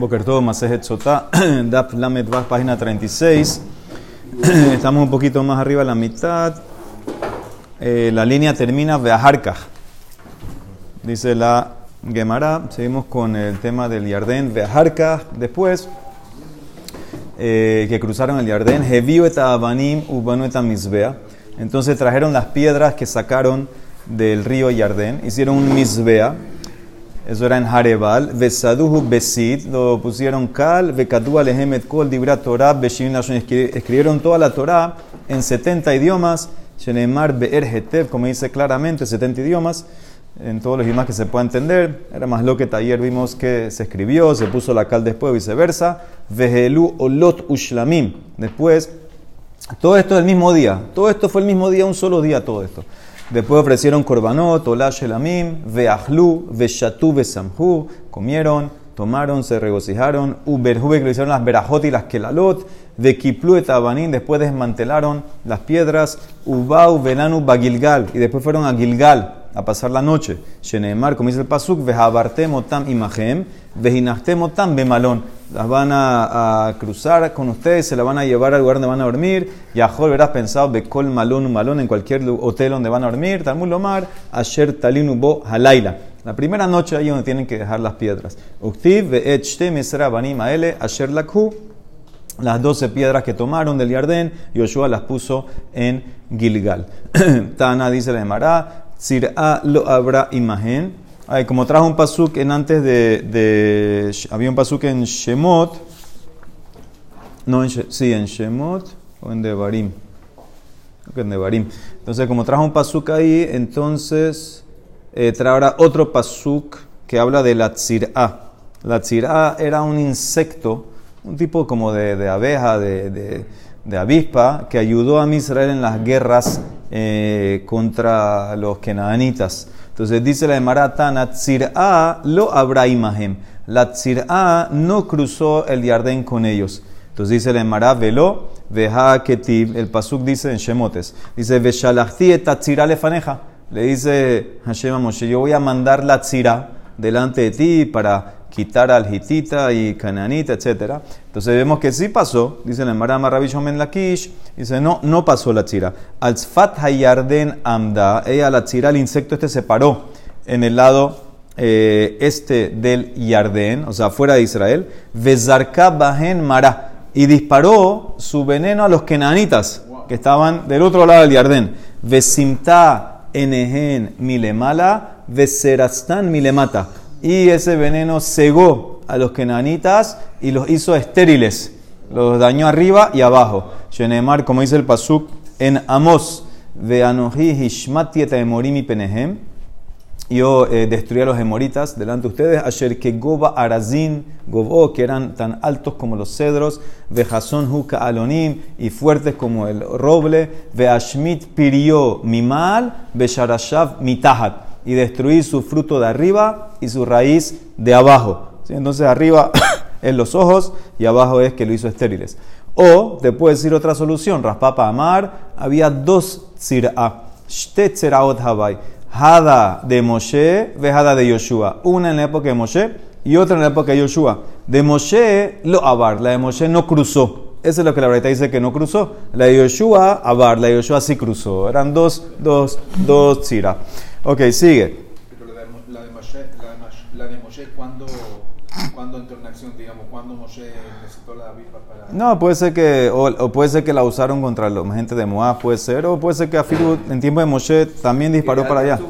Bokertov, Masejet Sotá, Daf Bach, página 36. Estamos un poquito más arriba, la mitad. Eh, la línea termina Beaharkaj. Dice la Gemara. Seguimos con el tema del Yardén. Beaharkaj. Después, eh, que cruzaron el Yardén. Heviu et Abanim, Ubanu et. Entonces trajeron las piedras que sacaron del río Yardén. Hicieron un Mizbea eso era en Harebal. Vesaduhu Besid, lo pusieron Kal, Vekadu Alehemet Kol, Dibra Torah, Beshin Escribieron toda la Torah en 70 idiomas. Shenemar Be'er como dice claramente, 70 idiomas. En todos los idiomas que se pueda entender. Era más lo que ayer vimos que se escribió, se puso la Kal después, viceversa. Vehelu Olot Ushlamim. Después, todo esto el mismo día. Todo esto fue el mismo día, un solo día, todo esto. Después ofrecieron korbanot, olash elamim, veahlu, veshatu, vesamhu, comieron, tomaron, se regocijaron, uberhube, que lo hicieron las berajot y las kelalot, vekiplu et abanín, después desmantelaron las piedras, ubau, venanu, bagilgal, y después fueron a Gilgal a pasar la noche. Sheneemar, como dice el pasuk, vejabartem otam imahem, vejinachtem otam bemalón. Las van a, cruzar con ustedes, se la van a llevar al lugar donde van a dormir. Yahol verás pensado, bekol malón, malón, en cualquier hotel donde van a dormir. Talmud lomar, asher talinu bo halaila. La primera noche ahí donde tienen que dejar las piedras. Uktiv ve'et shte mesra banim aele, asher lakhu. Las doce piedras que tomaron del Yardén, Yoshua las puso en Gilgal. Tana dice la Emara, Sir'a lo habrá imagen. Como trajo un pasuk en antes de, Había un pasuk en Shemot. No, en, sí, en Shemot o en Devarim. Creo que en Devarim. Entonces, como trajo un pasuk ahí, entonces eh, traerá otro pasuk que habla de la tzir'a. La tzir'a era un insecto, un tipo como de, abeja, de, de, de avispa, que ayudó a Israel en las guerras eh, contra los kenanitas. Entonces dice la Emaratana, Tzir'a lo habrá imagen. La Tzir'a no cruzó el Yardén con ellos. Entonces dice la Emara, velo, veja ketiv, el pasuk dice en Shemotes, dice, veshalachti et le lefaneja. Le dice Hashem a Moshe, yo voy a mandar la tzira delante de ti para quitar al hitita y cananita, etc. Entonces vemos que sí pasó, dice el Marama Rabbi Shomen Lakish, dice no, no pasó la tzira. Al Tzfat Hayarden Amda, ella la tzira, el insecto este se paró en el lado eh, este del Yarden, o sea, fuera de Israel, Vezarka Bahen Mara, y disparó su veneno a los kenanitas que estaban del otro lado del Yarden. Vesimta Enehen Milemala, Veserastan Milemata y ese veneno cegó a los kenanitas y los hizo estériles. Los dañó arriba y abajo. Shenemar, como dice el Pasuk, en Amos, de y Penehem. Yo eh, destruí a los hemoritas delante de ustedes. Asher que Goba Arazin, Gobo, que eran tan altos como los cedros. Vejazon Huka Alonim, y fuertes como el roble. Veashmit Pirio Mimal, Besharashav Mitahat y destruir su fruto de arriba y su raíz de abajo. ¿Sí? Entonces arriba es los ojos y abajo es que lo hizo estériles. O te puedo decir otra solución, raspapa amar, había dos sir'a, Hada de Moshe, vejada de Yoshua. Una en la época de Moshe y otra en la época de Yoshua. De Moshe lo abar, la de Moshe no cruzó. Eso es lo que la verdad dice que no cruzó. La de Yoshua, Abar, la de Yoshua sí cruzó. Eran dos, dos, dos tziras. Ok, sigue. Pero la de, la de, Moshe, la de, Moshe ¿cuándo, ¿cuándo, entró en acción, digamos? ¿Cuándo Moshe necesitó la avispa para...? No, puede ser que, o, puede ser que la usaron contra la gente de Moab, puede ser, o puede ser que Afiru en tiempo de Moshe también disparó para allá.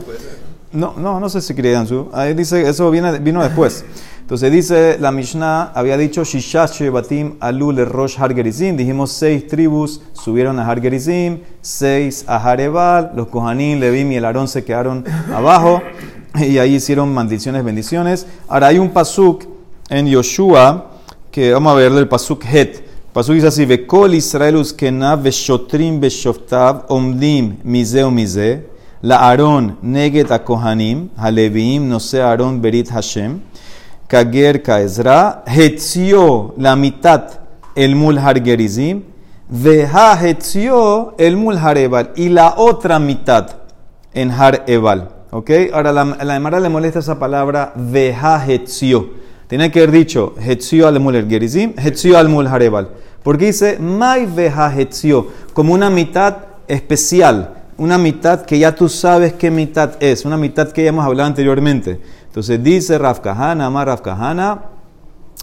No, no, no sé si quería su. Ahí dice, eso viene, vino después. Entonces dice, la Mishnah había dicho, Shishash Batim Alul Rosh Hargerizim. Dijimos seis tribus subieron a Hargerizim, seis a Harebal, los Kohanim, Levim y el Aarón se quedaron abajo y ahí hicieron maldiciones, bendiciones. Ahora hay un pasuk en Yoshua que vamos a verle el pasuk Het. Pasuk dice así, Vekol Israelus kenav veshotrim veshoftav omdim mizeo mize, la Aarón neget a Kohanim, Halevim no sé Aarón berit Hashem. Kager Kaezra, Hetzio la mitad el mul hargerizim, Veja Hetzio el mul harebal, y la otra mitad en har ebal. ¿Ok? Ahora la, la Emara le molesta esa palabra Veja Hetzio. Tenía que haber dicho Hetzio al mul Gerizim, Hetzio al mul Harebal. Porque dice Mai veja Hetzio, como una mitad especial, una mitad que ya tú sabes qué mitad es, una mitad que ya hemos hablado anteriormente. Entonces dice Rav Kahana, Amar Kahana,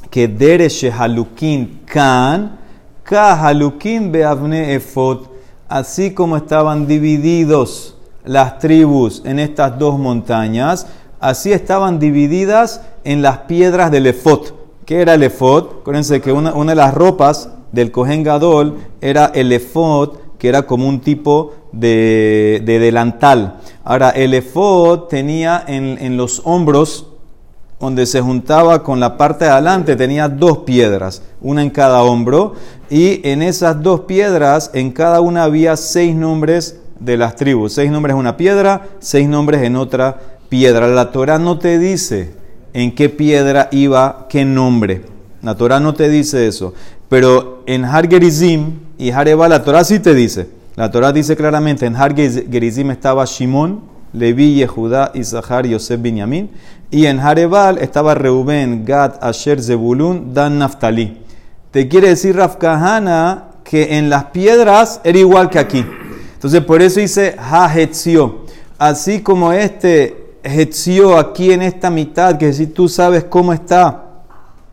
que Dere Shehalukin Kan, Kahalukin Beavne Efot, así como estaban divididos las tribus en estas dos montañas, así estaban divididas en las piedras del efot. ¿Qué era el efot? Acuérdense que una, de las ropas del Kohen Gadol era el efot, que era como un tipo de, delantal. Ahora, el efot tenía en, en los hombros, donde se juntaba con la parte de adelante, tenía dos piedras, una en cada hombro, y en esas dos piedras, en cada una había seis nombres de las tribus. Seis nombres en una piedra, seis nombres en otra piedra. La Torah no te dice en qué piedra iba qué nombre. La Torah no te dice eso. Pero en Har Gerizim y Hareba la Torah sí te dice. La Torah dice claramente, en Har Gerizim estaba Shimon, Levi, Yehudá, Isahar, Yosef, Binyamin. Y en Harebal estaba Reuben, Gad, Asher, Zebulun, Dan, Naftali. Te quiere decir Raf que en las piedras era igual que aquí. Entonces por eso dice Ha Así como este Hetzio aquí en esta mitad, que si tú sabes cómo está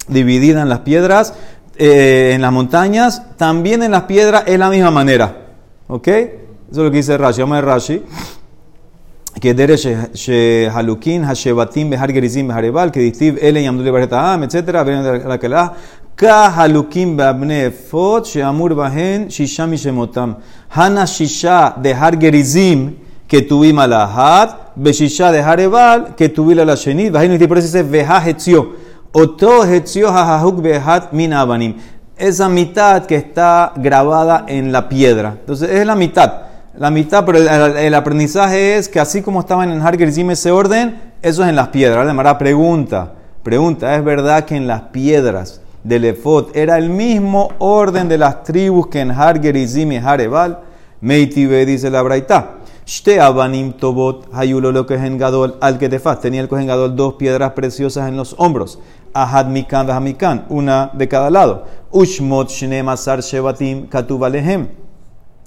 dividida en las piedras, eh, en las montañas, también en las piedras es la misma manera. ¿Ok? Eso es lo que dice Rashi. Vamos a Rashi. Que dere shehalukin hashebatim behar gerizim beharebal, que distiv ele yamdule baretaam, etc. Ven la kelah. Ka halukim beabne fot sheamur bahen shisha mishemotam. Hana shisha de gerizim que tuvim alahat beshisha de Harebal, que tuvila la shenit, vajino y por eso dice veja hetzio, Esa mitad que está grabada en la piedra. Entonces es la mitad. La mitad, pero el, aprendizaje es que así como estaban en Har Gerizim ese orden, eso es en las piedras. Ahora pregunta, pregunta, ¿es verdad que en las piedras del Efot era el mismo orden de las tribus que en Har Gerizim y Harebal? Meitibe dice la Braita. Shte abanim tobot hayulo lo gadol al que te faz. Tenía el cohen gadol dos piedras preciosas en los hombros. Ahad mikan mikan, una de cada lado. Ushmot shne masar shevatim katubalehem.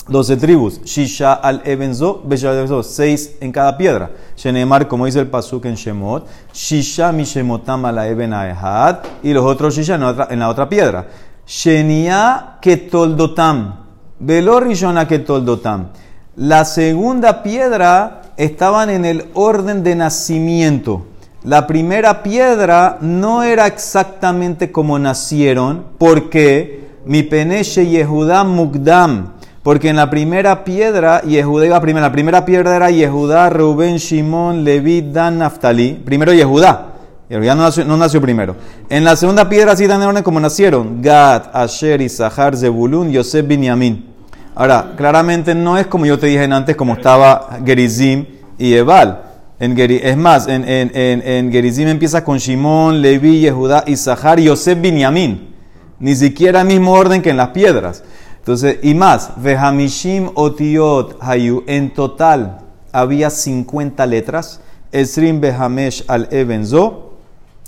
Doce tribus. Shisha al ebenzo, beshadezo. Seis en cada piedra. Shenemar, como dice el pasuk en Shemot. Shisha mishemotam ala eben ahad. Y los otros shisha en la otra, en la otra piedra. Shenia ketoldotam. Rishona ketoldotam. La segunda piedra estaban en el orden de nacimiento. La primera piedra no era exactamente como nacieron, porque mi peneche Yehudá Mugdam, porque en la primera piedra Yehudá iba primero. La primera piedra era Yehudá, Reuben, Shimon, Levi, Dan, Naftali. Primero Yehudá. Ya no nació, no nació primero. En la segunda piedra sí dan orden como nacieron. Gad, Asher, Isahar, Zebulun, Yosef, Binyamin. Ahora, claramente no es como yo te dije antes, como estaba Gerizim y Ebal. En es más, en, en, en, Gerizim empieza con Shimón, Levi, Yehudá, Isahar, Yosef, Binyamin. Ni siquiera el mismo orden que en las piedras. Entonces, y más, Vehamishim Otiot Hayu, en total había 50 letras. Esrim Behamesh al Ebenzo,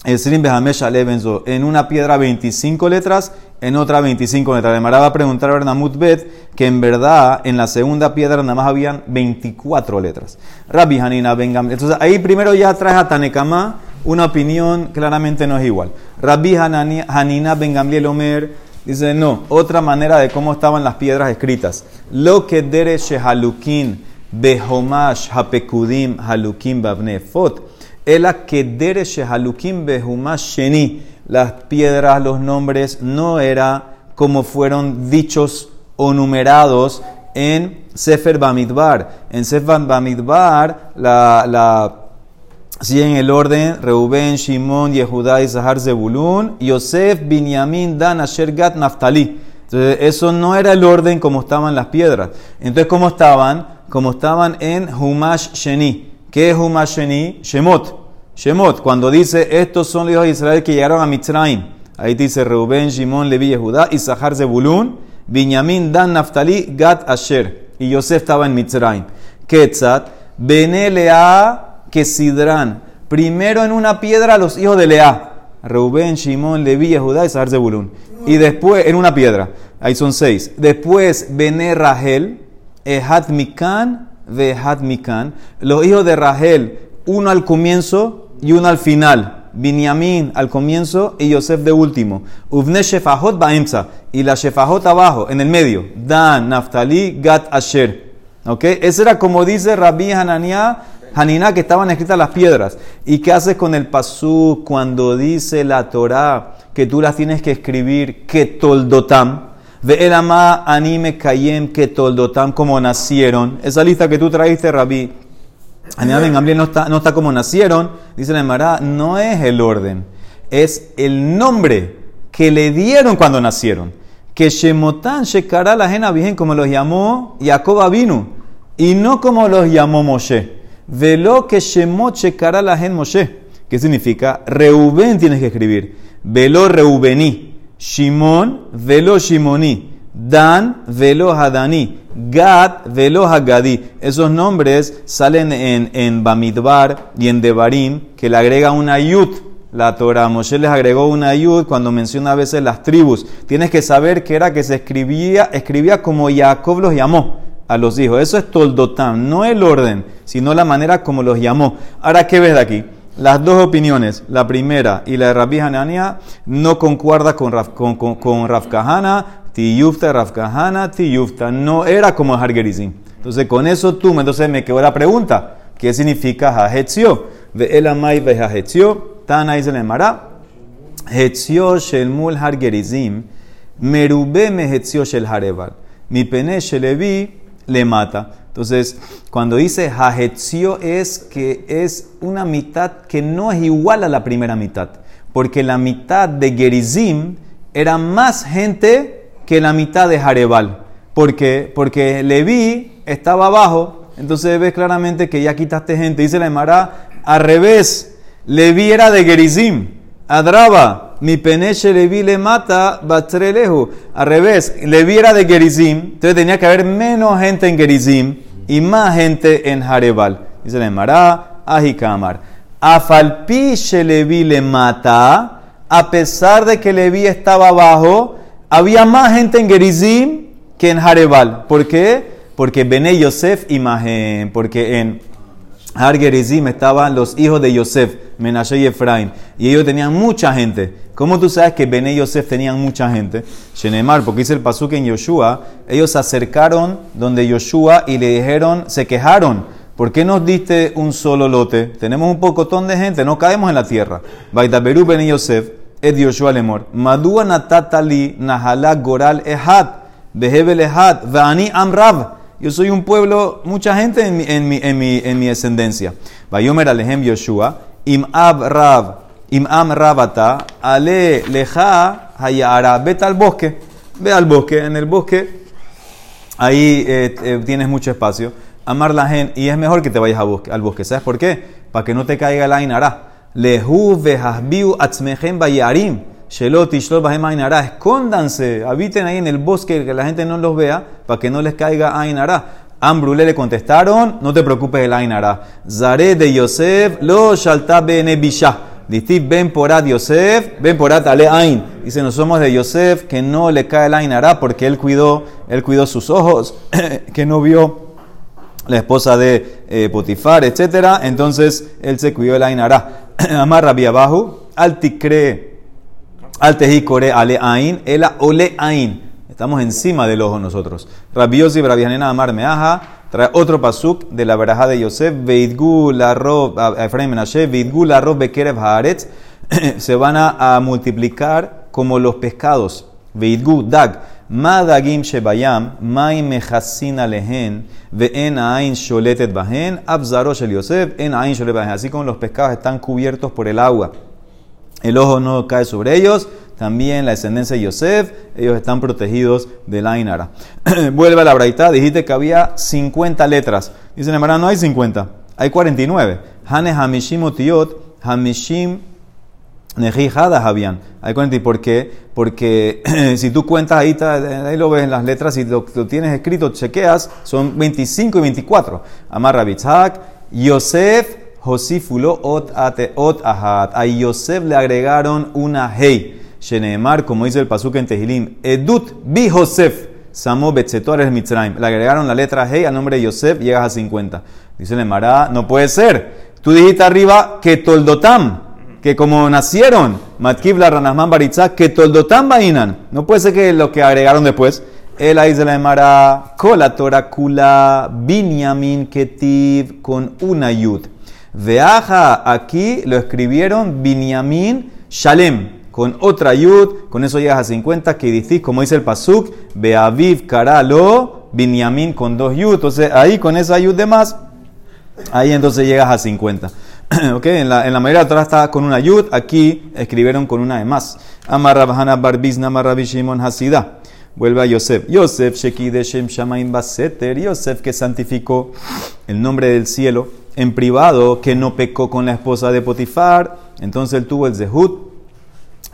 Behamesh al Ebenzo, en una piedra 25 letras en otra 25 letras. De va a preguntar a Bernamut Bet que en verdad en la segunda piedra nada más habían 24 letras. Rabbi Hanina Ben Entonces ahí primero ya traes a Tanekama una opinión claramente no es igual. Rabbi Hanina Ben Gamliel Omer dice no, otra manera de cómo estaban las piedras escritas. Lo que dere shehalukin behomash hapekudim halukim babnefot. Ela que dere shehalukim sheni las piedras, los nombres, no era como fueron dichos o numerados en Sefer Bamidbar. En Sefer Bamidbar, la, la, en el orden Reuben, Shimon, Yehudá, Isahar, Zebulun, Yosef, Binyamin, Dan, Asher, Gat, Naftali. Entonces, eso no era el orden como estaban las piedras. Entonces, ¿cómo estaban? Como estaban en Humash Sheni. ¿Qué es Humash Sheni? Shemot. Shemot, cuando dice, estos son los hijos de Israel que llegaron a Mitzrayim. Ahí dice Reuben, Shimon, Levi, Judá, Isahar, Zebulun, Binyamin, Dan, Naftali, Gad, Asher. Y Yosef estaba en Mitzrayim. Ketzat, Bene, Lea, Kesidran. Primero en una piedra los hijos de Lea. Reuben, Shimón, Leví, Judá y Sahar Zebulun. Y después, en una piedra, ahí son seis. Después, Bené Rahel, Ehat Mikan, Vehat Mikan. Los hijos de Rahel, uno al comienzo y uno al final. Binyamin al comienzo y Yosef de último. Uvne Shefahot Baemsa. Y la Shefahot abajo, en el medio. Dan, Naftali, Gat, Asher. ¿Ok? Ese era como dice Rabbi Hananiah Hanina, que estaban escritas las piedras. ¿Y qué haces con el pasú cuando dice la Torah que tú las tienes que escribir que toldotam? Ve el ama anime kayem que toldotam como nacieron. Esa lista que tú traíste, Rabí. Hanina Ben no está, no está como nacieron. Dice la Emara, no es el orden, es el nombre que le dieron cuando nacieron. Que Shemotan Shekara la Jena Virgen como los llamó Jacob vino y no como los llamó Moshe. Velo que Shemot Shekara la gen Moshe. ¿Qué significa? Reuben tienes que escribir. Velo Reubení. Shimon, velo Shimoni. Dan, velo Hadani. Gad, velo Hagadi. Esos nombres salen en, en Bamidbar y en Devarim, que le agrega una yud. La Torah, Moshe les agregó una yud cuando menciona a veces las tribus. Tienes que saber que era que se escribía, escribía como Jacob los llamó a los hijos. Eso es Toldotam, no el orden, sino la manera como los llamó. Ahora, ¿qué ves de aquí? Las dos opiniones, la primera y la de Rabbi Hanania, no concuerda con, Raf, con, con, con Rafkahana, Tiyufta, Rafkahana, Tiyufta. No era como Hargerizim. Entonces, con eso tú, entonces me quedó la pregunta. ¿Qué significa Hajetzio? Ve el amai ve Hajetzio. Tana dice le mara. Hetzio mul Hargerizim. Merube mehetzio shel Hareval. Mi pene shelevi le mata. Entonces, cuando dice Hajetzio es que es una mitad que no es igual a la primera mitad, porque la mitad de Gerizim era más gente que la mitad de Jarebal. porque Porque Leví estaba abajo, entonces ves claramente que ya quitaste gente. Dice la Emara, al revés, Leví era de Gerizim, Adraba mi peneche Levi le mata lejos. Al revés, Levi era de Gerizim, entonces tenía que haber menos gente en Gerizim y más gente en Jarebal. Dice le Mará, Ajikamar. Afalpi Levi le mata, a pesar de que Levi estaba abajo, había más gente en Gerizim que en Jarebal. ¿Por qué? Porque Bene Yosef imagen, porque en Har Gerizim estaban los hijos de Yosef, Menashe y Efraín, y ellos tenían mucha gente. ¿Cómo tú sabes que Bene Yosef tenían mucha gente? Shenemar, porque dice el pasuk en Yoshua, ellos se acercaron donde Yoshua y le dijeron, se quejaron, ¿por qué nos diste un solo lote? Tenemos un pocotón de gente, no caemos en la tierra. Baitaberu Bene Yosef, es Yoshua Lemor. Madua natatali nahala goral ehat, behebel ehat, vani amrav. Yo soy un pueblo, mucha gente en mi, en mi, en mi, en mi descendencia. Vayomer alehem Yoshua, im ab rav, Imam Rabata, Ale Leja Hayara, vete al bosque, ve al bosque, en el bosque ahí eh, eh, tienes mucho espacio. Amar la gente, y es mejor que te vayas al bosque, ¿sabes por qué? Para que no te caiga el Ainara. Lehu vehasbiu atzmehem bayarim. Shelot bahem Ainara. Escóndanse, habiten ahí en el bosque, que la gente no los vea, para que no les caiga Ainara. Ambrule le contestaron, no te preocupes el Ainara. Zare de Yosef, lo shalta bene Distif ben porat Yosef, ben porat ale ain. Dice, no somos de Yosef, que no le cae el ain hará porque él cuidó, él cuidó sus ojos, que no vio la esposa de eh, Potifar, etc. Entonces él se cuidó el ain hará. Amar Rabbi Abahu, al tikre, al core ale ain, ela ole ain. Estamos encima del ojo nosotros. Rabbi Hanena Amar Meaja, Trae otro pasuk de la veraja de Yosef, Veidgu la rob, Efraim Menashe, Veidgu la rob bekerev haaretz, se van a, multiplicar como los pescados. Veidgu dag, madagim shebayam, mai mechasin alehen, ve'en ain sholetet bahen, abzaro shel Yosef, en ain sholetet bahen. Así como los pescados están cubiertos por el agua. El ojo no cae sobre ellos, también la descendencia de Yosef, ellos están protegidos de la Inara. Vuelve a la braita, dijiste que había 50 letras. Dicen, hermano, no hay 50, hay 49. Hane Hamishim Otiot, Hamishim Nejijadas habían. Hay 40. ¿Y por qué? Porque si tú cuentas ahí, ahí lo ves en las letras, y lo, tienes escrito, chequeas, son 25 y 24. Amar Rabitzhak, Yosef, Josifulo ot ate ot ahat. A Yosef le agregaron una hey. Sheneemar, como dice el pasuk en Tehilim, Edut bi Josef. Samo Betzetor Mitzrayim. Le agregaron la letra hey al nombre de Yosef, llegas a 50. Dice Nemara, no puede ser. Tú dijiste arriba que Toldotam, que como nacieron, Matkiv la Ranasman Baritza, que Toldotam Bainan. No puede ser que lo que agregaron después. El ahí de la Emara, Kola Kula, Binyamin Ketiv, con una yud. Veaja, aquí lo escribieron Binyamin Shalem, con otra yud, con eso llegas a 50, que dices, como dice el Pasuk, Beaviv Karalo, Binyamin con dos yud. Entonces ahí con esa yud de más, ahí entonces llegas a 50. okay, en, la, en la mayoría de atrás está con una yud, aquí escribieron con una de más. Amarrabhana Barbizna Amarrabishimon Hasidah. Vuelve a Yosef. Yosef, Shekideshem Shamaim Baseter. Yosef que santificó el nombre del cielo en privado, que no pecó con la esposa de Potifar. Entonces él tuvo el Zehut,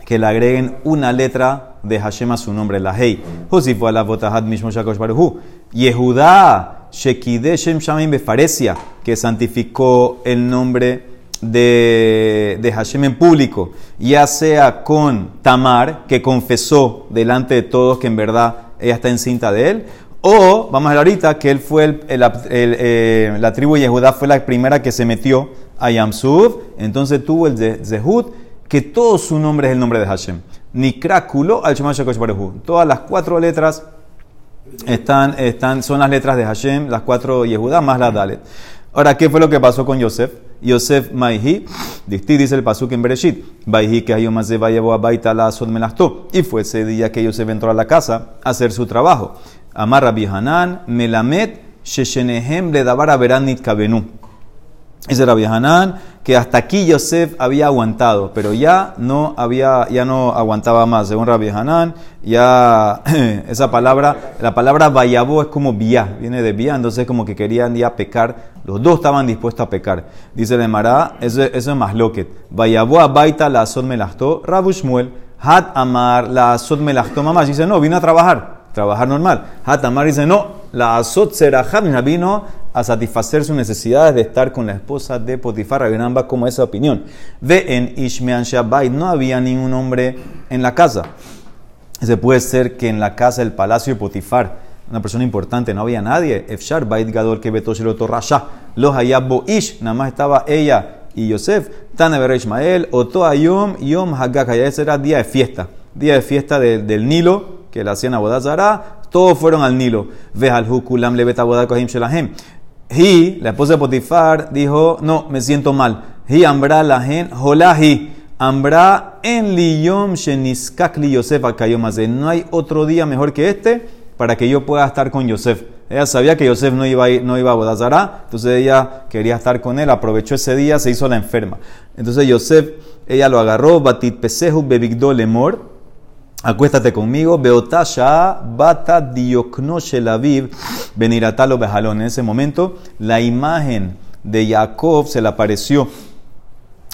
que le agreguen una letra de Hashem a su nombre, la Hei. Josifu ala Botahat Mishmo Shakosh Baruhu. Yehudá, Shekideshem Shamaim Befaresia, que santificó el nombre de, de Hashem en público, ya sea con Tamar, que confesó delante de todos que en verdad ella está encinta de él, o, vamos a ver ahorita, que él fue eh, la tribu de Yehudá fue la primera que se metió a Yamsuf, entonces tuvo el Zehut, que todo su nombre es el nombre de Hashem. Nikráculo al Todas las cuatro letras están, están, son las letras de Hashem, las cuatro Yehudá más la Dalet. Ahora, ¿qué fue lo que pasó con Yosef? Yosef Maihi, dice el pasuk en Bereshit, Maihi que a Baita la. Y fue ese día que Yosef entró a la casa a hacer su trabajo. Amar Rabbi Hanan, Melamet, Sheshenehem le dabara veranit kabenu. Ese Rabbi Hanan, que hasta aquí Yosef había aguantado, pero ya no, había, ya no aguantaba más. Según Rabbi Hanan, ya esa palabra, la palabra vayabó es como vía, viene de vía, entonces como que querían ya pecar. Los dos estaban dispuestos a pecar. Dice de Mará, eso, eso es más loquet. Vayabó a Baita la Asod Melastó, Rabu Shmuel, Hat Amar la Asod Melastó mamá. Dice, no, vino a trabajar, trabajar normal. Hat Amar dice, no, la Asod Serajat vino a satisfacer sus necesidades de estar con la esposa de Potifar. Rabinamba como esa opinión. Ve en Ishmean Shabbat no había ningún hombre en la casa. Se puede ser que en la casa del palacio de Potifar, una persona importante, no había nadie. Efshar Bait Gadol que Torrasha. Los Hayabo Ish, nada más estaba ella y Yosef. Tanever Ismael, Oto Ayom, Yom Hagak. Ese era día de fiesta. Día de fiesta del Nilo, que la hacían a Bodazara. Todos fueron al Nilo. Ve al Hukulam Lebet Abodakohim Shelahem. Hi, la esposa de Potifar, dijo, no, me siento mal. Hi ambra la gen, holahi. Ambra en liyom sheniskak li Yosef No hay otro día mejor que este para que yo pueda estar con Yosef. Ella sabía que Yosef no iba a, no iba a Bodazara, entonces ella quería estar con él, aprovechó ese día, se hizo la enferma. Entonces Yosef, ella lo agarró, batit pesehu bebigdo lemor, acuéstate conmigo, Beotasha Bata Diokno Shelaviv Beniratalo Bejalón. En ese momento, la imagen de Jacob se le apareció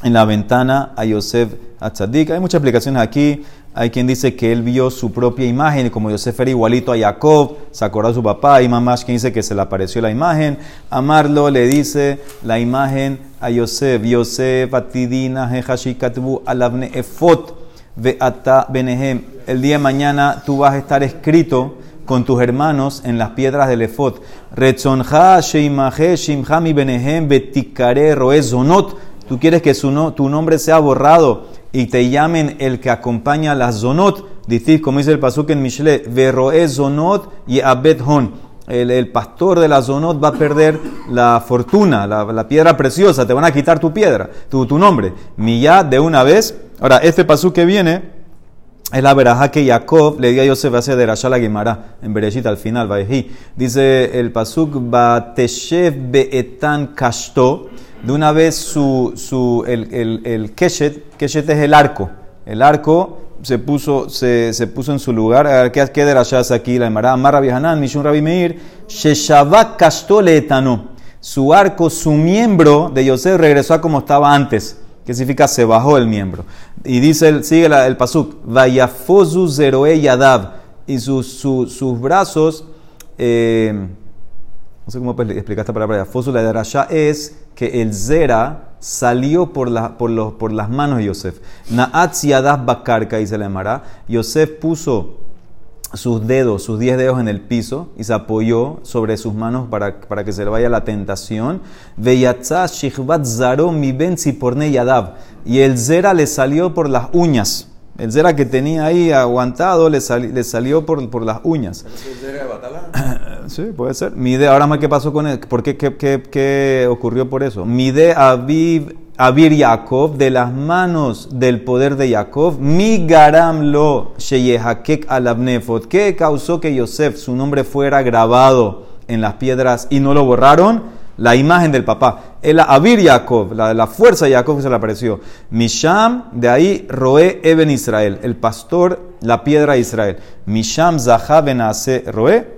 en la ventana a Yosef Atzadik. Hay muchas explicaciones aquí. Hay quien dice que él vio su propia imagen, como Yosef era igualito a Jacob, se acordó a su papá. Y mamás quien dice que se le apareció la imagen. Amarlo le dice la imagen a Yosef. Yosef Atidina Jehashikatbu Alavne Efot Benehem el día de mañana tú vas a estar escrito con tus hermanos en las piedras del efod. Retzonja sheimaje shimhami benehem betikare roezonot. Tú quieres que su tu nombre sea borrado y te llamen el que acompaña las zonot. Dices, como dice el pasuk en Mishle, veroezonot y abedhon. El, el, pastor de la zonot va a perder la fortuna, la, piedra preciosa, te van a quitar tu piedra, tu, tu nombre. Miyad de una vez. Ahora, este pasuk que viene es la veraja que Jacob le dio a Yosef hace de Rasha la Gemara, en Bereshit al final, Dice el pasuk, Bateshev beetan kashto. De una vez su, su, el, el, el keshet, keshet es el arco. El arco se puso, se, se puso en su lugar. ¿Qué, qué de aquí? La Gemara, Amar Rabbi Hanan, Mishun Rabbi Meir, Sheshavak kashto leetano. Su arco, su miembro de Yosef regresó a como estaba antes. ¿Qué significa? Se bajó el miembro. Y dice, sigue el pasuk, Vayafozu zeroe yadav. Y sus, sus brazos, eh, no sé cómo explicar esta palabra, Yafozu la de es que el Zera salió por, la, por, los, por las manos de Yosef. Naatz Yadav Bakarka, dice la Emara. Yosef puso sus dedos, sus diez dedos en el piso y se apoyó sobre sus manos para, para que se le vaya la tentación. Y el Zera le salió por las uñas. El Zera que tenía ahí aguantado le, le salió por, por, las uñas. ¿El Zera de sí, puede ser. Mide, ahora más qué pasó con él. ¿Por qué, qué, qué, qué ocurrió por eso? Mide Aviv Abir Yaakov, de las manos del poder de Jacob, mi garam lo sheyehakek alabnefot. ¿Qué causó que Yosef, su nombre fuera grabado en las piedras y no lo borraron? La imagen del papá. El Abir Yaakov, la, la fuerza de Jacob se le apareció. Misham, de ahí Roe Eben Israel, el pastor, la piedra de Israel. Misham Zahab Roe.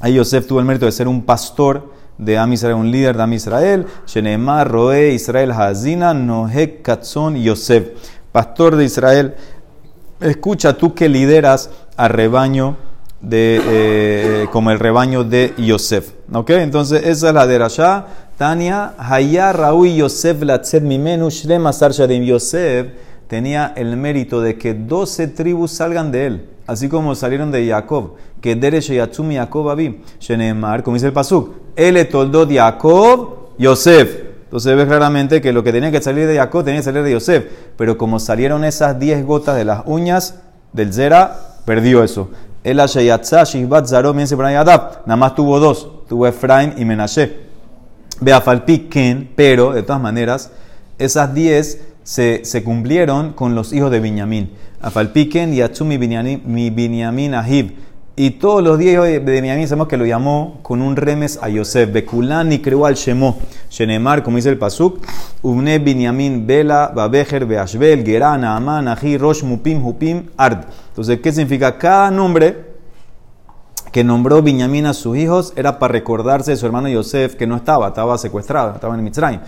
Ahí Yosef tuvo el mérito de ser un pastor de Am un líder de Am Israel, Shenemar, Roe, Israel, Hazina, Nohek, Katzon, Yosef. Pastor de Israel, escucha tú que lideras al rebaño de, eh, como el rebaño de Yosef. ¿Ok? Entonces, esa es la de Rasha. Tania, Haya, Raúl, Yosef, Latzet, Mimenu, Shlem. Yosef tenía el mérito de que 12 tribus salgan de él, así como salieron de Jacob que Deresh Yatsumi Yaakov Abi, Shenemar, como dice el Pasuk, Ele toldot Yaakov, Yosef. Entonces ves claramente que lo que tenía que salir de Jacob tenía que salir de Yosef. Pero como salieron esas 10 gotas de las uñas del Zera, perdió eso. El Ashayatza, Shishbat, Zaro, Nada más tuvo dos. Tuvo Efraín y Menashe. Beafalpi, Ken, pero de todas maneras, esas 10 se, cumplieron con los hijos de Binyamin. Afalpiken y Atsumi mi Binyamin Ahib. Y todos los días de Benjamín sabemos que lo llamó con un remes a Yosef. Bekulán y creó al Shemó. Shenemar, como dice el Pasuk. Ubne Binyamin Bela, Babejer, Beashbel, Geran, Aman, Aji, Rosh, Mupim, Hupim, Ard. Entonces, ¿qué significa? Cada nombre que nombró Binyamin a sus hijos era para recordarse de su hermano Yosef, que no estaba, estaba secuestrado, estaba en Mitzrayim.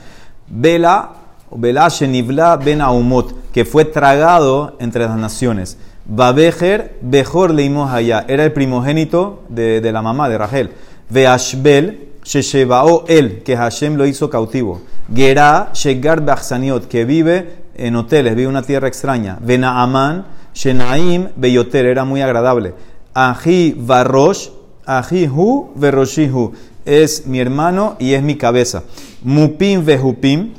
Bela, Shenivla Ben Aumot, que fue tragado entre las naciones. Babejer, Bejor leímos allá. Era el primogénito de, de la mamá de Rachel. Veashbel, Sheshebao el, que Hashem lo hizo cautivo. Gerá, Shegar Bachsaniot, que vive en hoteles, vive una tierra extraña. Venaaman, Shenaim, Beyoter, era muy agradable. Aji Varosh, Aji Hu, Veroshihu, es mi hermano y es mi cabeza. Mupim Vehupim,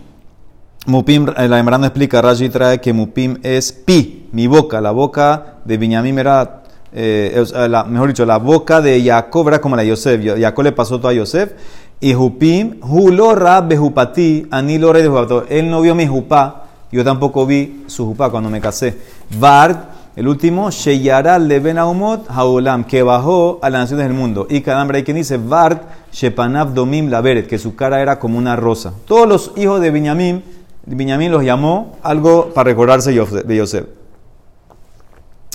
Mupim, eh, la Emrana explica, Rashi trae que Mupim es pi, mi boca. La boca de Binyamin era, eh, la, mejor dicho, la boca de Jacob era como la de Yosef. Jacob le pasó todo a Yosef. Y Jupim, Hulo Rab Behupati, Anilo Rey de Él no vio mi Jupá, yo tampoco vi su Jupá cuando me casé. Vard, el último, Sheyaral de Ben Haulam, que bajó a las naciones del mundo. Y cada hombre hay quien dice, Vard, Shepanav Domim Laveret, que su cara era como una rosa. Todos los hijos de Binyamin Benjamín los llamó algo para recordarse de Yosef.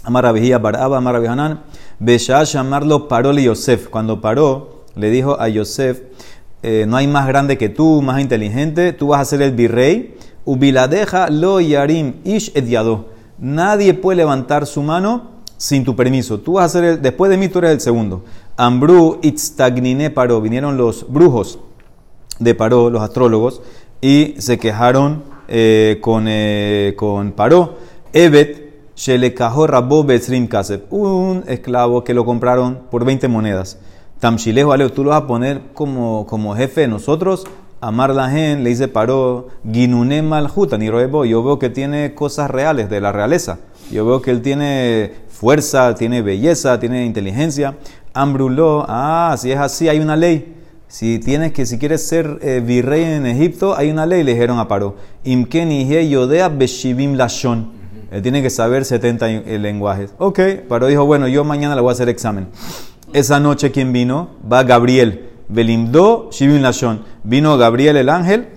Amarabijía Baraba, Amarabihanan, Besha llamarlo paró Yosef. Cuando paró, le dijo a Yosef, eh, no hay más grande que tú, más inteligente, tú vas a ser el virrey. Ubiladeja lo yarim ish ediado. Nadie puede levantar su mano sin tu permiso. Tú vas a ser el, después de mí tú eres el segundo. Ambru itztagnine paró. Vinieron los brujos de paró, los astrólogos y se quejaron eh, con, eh, con Paró. Evet, Shelekahor Rabo Betzrim Kaseb, un esclavo que lo compraron por 20 monedas. Tamshilejo Aleo, tú lo vas a poner como, como jefe de nosotros. Amar la gente, le dice Paró, Ginune Maljuta, ni. Yo veo que tiene cosas reales de la realeza. Yo veo que él tiene fuerza, tiene belleza, tiene inteligencia. Ambruló, ah, si es así, hay una ley si tienes que, si quieres ser eh, virrey en Egipto, hay una ley, le dijeron a Paró. Yodea beshivim lashon. Él tiene que saber 70 eh, lenguajes. Ok, Paró dijo, bueno, yo mañana le voy a hacer examen. Esa noche, ¿quién vino? Va Gabriel. Belimdo shivim lashon. Vino Gabriel el ángel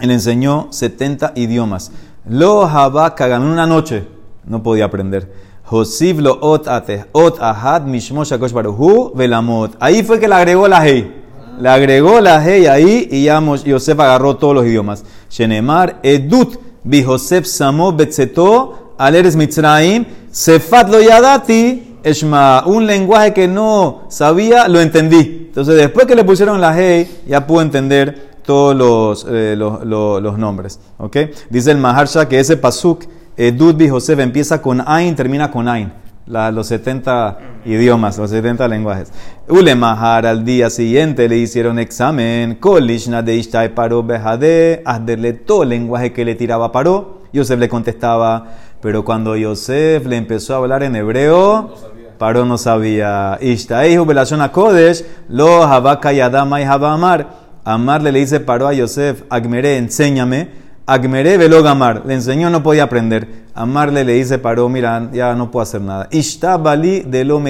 y le enseñó 70 idiomas. Lo en una noche, no podía aprender. Josif lo ot ate, ot ahad mishmo shakosh baruhu velamot. Ahí fue que le agregó la hey. Le agregó la hey ahí y ya Yosef agarró todos los idiomas. Shenemar, Edut, bi Josef Samo Betzeto, Aleres Mitzraim, Sefat lo yadati, Eshma, un lenguaje que no sabía, lo entendí. Entonces después que le pusieron la hey, ya pudo entender todos los, eh, los, los- los nombres. ¿ok? Dice el Maharsha que ese pasuk, Dudbi Joseph, empieza con Ain, termina con Ain. La- los 70 idiomas, los 70 lenguajes. Ule Mahar al día siguiente le hicieron examen. Kolishna de Ishtai paró Behade, hazle todo el lenguaje que le tiraba paró. Yosef le contestaba, pero cuando Yosef le empezó a hablar en hebreo, Paró no sabía. Ishtaihu belashon Kodesh, lo habaka yadama y habamar. Amarle le dice paró a Yosef, Agmeré, enséñame. Agmeré velo gamar. Le enseñó, no podía aprender. Amarle le dice paró, mira, ya no puedo hacer nada. Ishtabali de lo.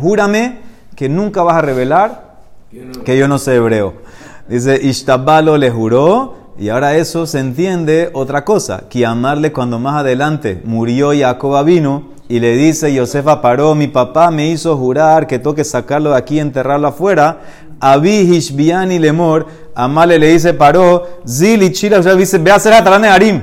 Júrame que nunca vas a revelar que yo no sé hebreo. Dice, Ishtabalo le juró, y ahora eso se entiende otra cosa, que amarle cuando más adelante murió Jacob vino y le dice, Josefa paró, mi papá me hizo jurar que tengo que sacarlo de aquí y enterrarlo afuera. Abi Hishbiani Lemor, Amale le dice, paró, Zili Chila, o sea, dice, ve a hacer a Harim.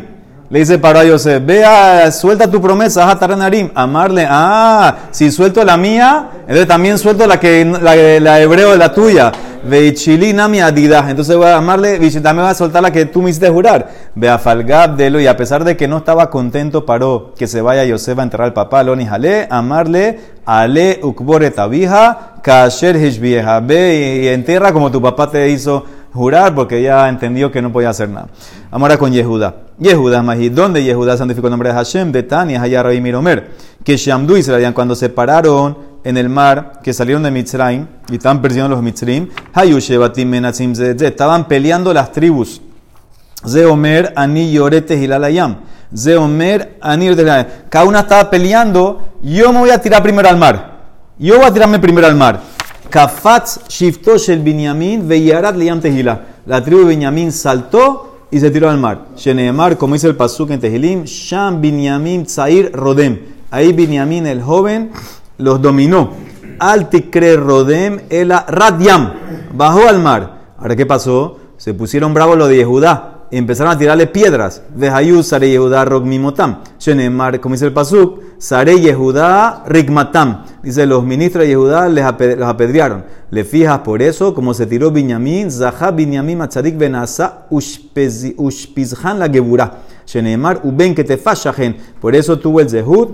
Le dice paró a Yosef, vea, suelta tu promesa, haz Narim. Amarle, ah, si suelto la mía, entonces también suelto la que la, la hebreo, la tuya. Veichili nami adidah. Entonces voy a amarle, también voy a soltar la que tú me hiciste jurar. Ve a Falgab de lo, y a pesar de que no estaba contento, paró que se vaya Yosef a enterrar al papá, Loni Jale, amarle, Ale ukbore tabija, kasher hishbieja. Ve y entierra como tu papá te hizo jurar porque ya entendió que no podía hacer nada. Ahora con Yehuda. Yehuda Mahid. ¿Dónde Yehuda santificó el nombre de Hashem? De Tania, allá Rabbi Miromer. Que Shamdu y Israel, cuando se pararon en el mar, que salieron de Mitzrayim y estaban persiguiendo los Mitzrim, Hayushebatim Menatzim. Estaban peleando las tribus. Zeomer, Ani Yorete Hilalayam. Zeomer, Ani Yorete. Cada una estaba peleando. Yo me voy a tirar primero al mar. Yo voy a tirarme primero al mar. Kafatz Shiftosh el Binyamin Veyarat Liam Tehila. La tribu de Binyamin saltó y se tiró al mar. Sheneemar, como dice el Pasuk en Tehilim, Sham Binyamin Tzair Rodem. Ahí Binyamin el joven los dominó. Al Tikre Rodem Ela Radyam. Bajó al mar. Ahora, ¿qué pasó? Se pusieron bravos los de Yehudá. Empezaron a tirarle piedras. Vehayu Sare Yehudá Rogmimotam. Sheneemar, como dice el Pasuk, Sare Yehudá Rigmatam. Dice, los ministros de Yehudá les los apedrearon. Le fijas por eso, como se tiró Binyamin, Zahá Binyamin Matzadik Benasa Ushpizhan la Geburá. Sheneemar Uben que te. Por eso tuvo el Zehut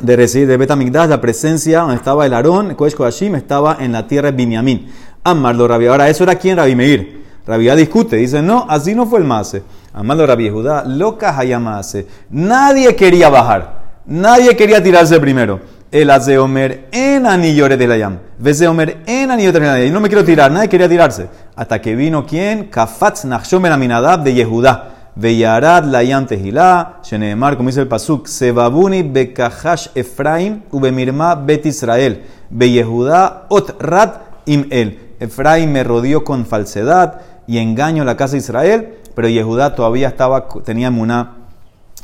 de recibir de Betamigdash la presencia donde estaba el Aarón, Kodesh Kodashim, estaba en la tierra de Binyamin. Amarlo Rabbi. Ahora, eso era quien Rabbi Meir. Yehuda discute, dice, no, así no fue el Mase. Amarlo Rabbi Judá, loca Hayamase. Nadie quería bajar. Nadie quería tirarse primero. El Azeomer en anillores de la Yam. Vezeomer en anillores de la Yam. Y no me quiero tirar, nadie quería tirarse. Hasta que vino quién? Kafatz Nachshom Aminadab de Yehudá. Veyarad la Yam Tehilá. Sheneemar, como dice el Pasuk. Sebabuni bekahash Efraim ubemirma bet Israel. Ot rat im el. Efraim me rodeó con falsedad y engaño la casa de Israel, pero Yehudá todavía estaba, tenía muná,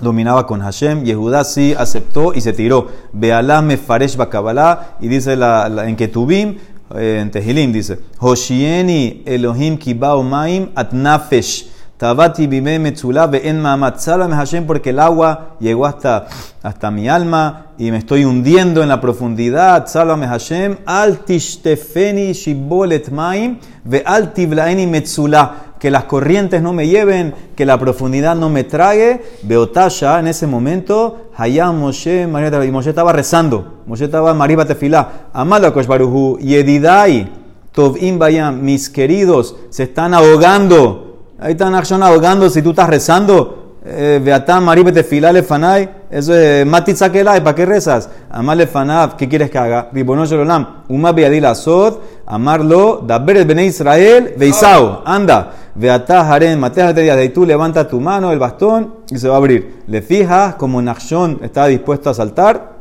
dominaba con Hashem. Yehudá sí aceptó y se tiró. Bealá me faresh bakabalá, y dice la, la- en Ketubim, eh, en Tehilim, dice, Hoshieni Elohim kibao maim at nafesh. Tabati bime metzulá en maamat. Sálvame Hashem porque el agua llegó hasta, hasta mi alma y me estoy hundiendo en la profundidad. Sálvame Hashem. Al tishtefeni shibolet maim ve al tiblaeni metzulá. Que las corrientes no me lleven, que la profundidad no me trague. Beotasha, en ese momento, Hayam Moshe, María y Moshe estaba rezando. Moshe estaba en Mariba Tefilá. Amado Kosh Baruhu, Yedidai, Tovim Bayam, mis queridos, se están ahogando. Ahí están acción ahogando si tú estás rezando. Beatán, Maribe Tefilá, Lefanay. Eso es Matitzakelay, ¿para qué rezas? Amar Lefanav, ¿qué quieres que haga? Ribono Shalom, Uma Beadil Asod, amarlo, Daber el Bene Israel, Beisao, anda. Beatá Harem, Mateja te de tú levanta tu mano, el bastón, y se va a abrir. Le fijas como Nachshon estaba dispuesto a saltar.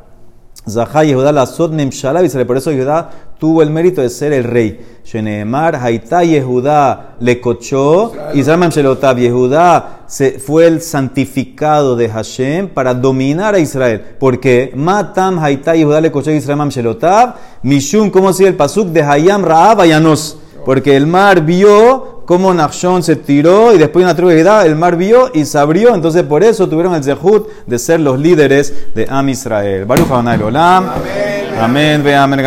Zahá Yehuda la Sod Memshalá, y por eso Yehuda tuvo el mérito de ser el rey. Sheneemar, Haitá Yehuda le cochó, Israel Memshelotab, Yehuda se, fue el santificado de Hashem para dominar a Israel. Porque Matam Haitá Yehuda le cochó Israel Memshelotab, Mishum, como sigue el pasuk de Hayam Raab Ayanos. Porque el mar vio cómo Nachshon se tiró y después de una tribu el mar vio y se abrió. Entonces por eso tuvieron el zehut de ser los líderes de Am Israel. Baruch Olam. Amén. Amén.